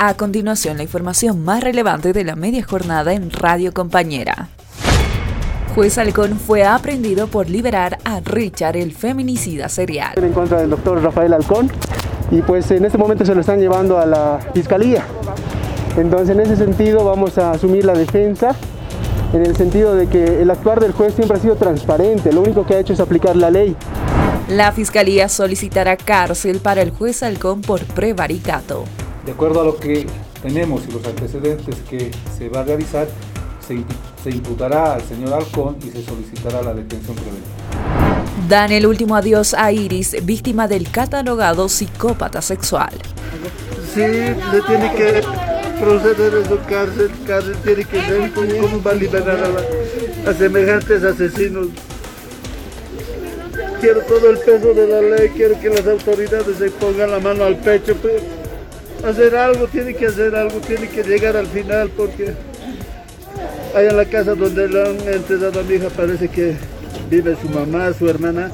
A continuación, la información más relevante de la media jornada en Radio Compañera. Juez Halcón fue aprendido por liberar a Richard, el feminicida serial. En contra del doctor Rafael Halcón y pues en este momento se lo están llevando a la fiscalía. Entonces en ese sentido vamos a asumir la defensa en el sentido de que el actuar del juez siempre ha sido transparente, lo único que ha hecho es aplicar la ley. La fiscalía solicitará cárcel para el juez Halcón por prevaricato. De acuerdo a lo que tenemos y los antecedentes que se va a realizar, se, se imputará al señor Halcón y se solicitará la detención preventiva. Dan el último adiós a Iris, víctima del catalogado psicópata sexual. Sí, le tiene que proceder a su cárcel, cárcel tiene que ver cómo va a liberar a, la, a semejantes asesinos. Quiero todo el peso de la ley, quiero que las autoridades se pongan la mano al pecho. Pero hacer algo, tiene que hacer algo, tiene que llegar al final porque allá en la casa donde le han enterrado a mi hija parece que vive su mamá, su hermana.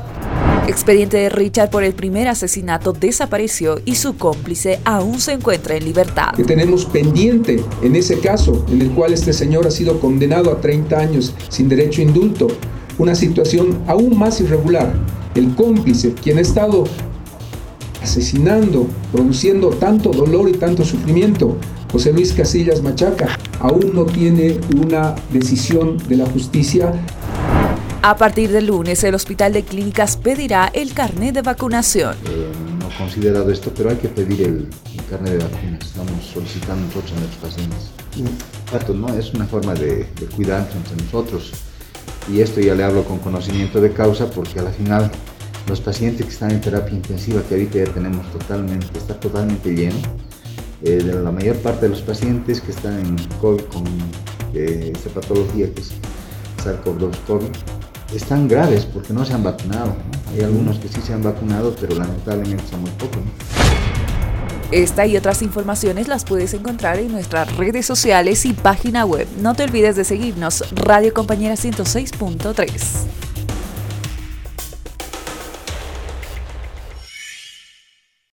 Expediente de Richard por el primer asesinato desapareció y su cómplice aún se encuentra en libertad. Que tenemos pendiente en ese caso en el cual este señor ha sido condenado a 30 años sin derecho a indulto, una situación aún más irregular. El cómplice, quien ha estado asesinando, produciendo tanto dolor y tanto sufrimiento, José Luis Casillas Machaca, aún no tiene una decisión de la justicia a partir del lunes, el Hospital de Clínicas pedirá el carnet de vacunación. Eh, no he considerado esto, pero hay que pedir el, el carnet de vacunas. Estamos solicitando nosotros a nuestros pacientes. ¿no? Es una forma de, de cuidarnos entre nosotros. Y esto ya le hablo con conocimiento de causa porque a la final los pacientes que están en terapia intensiva, que ahorita ya tenemos totalmente, está totalmente lleno, eh, de la mayor parte de los pacientes que están en COVID con eh, esa patología que es SARS-CoV-2 COVID, están graves porque no se han vacunado. ¿no? Hay algunos que sí se han vacunado, pero lamentablemente son muy pocos. ¿no? Esta y otras informaciones las puedes encontrar en nuestras redes sociales y página web. No te olvides de seguirnos, Radio Compañera 106.3.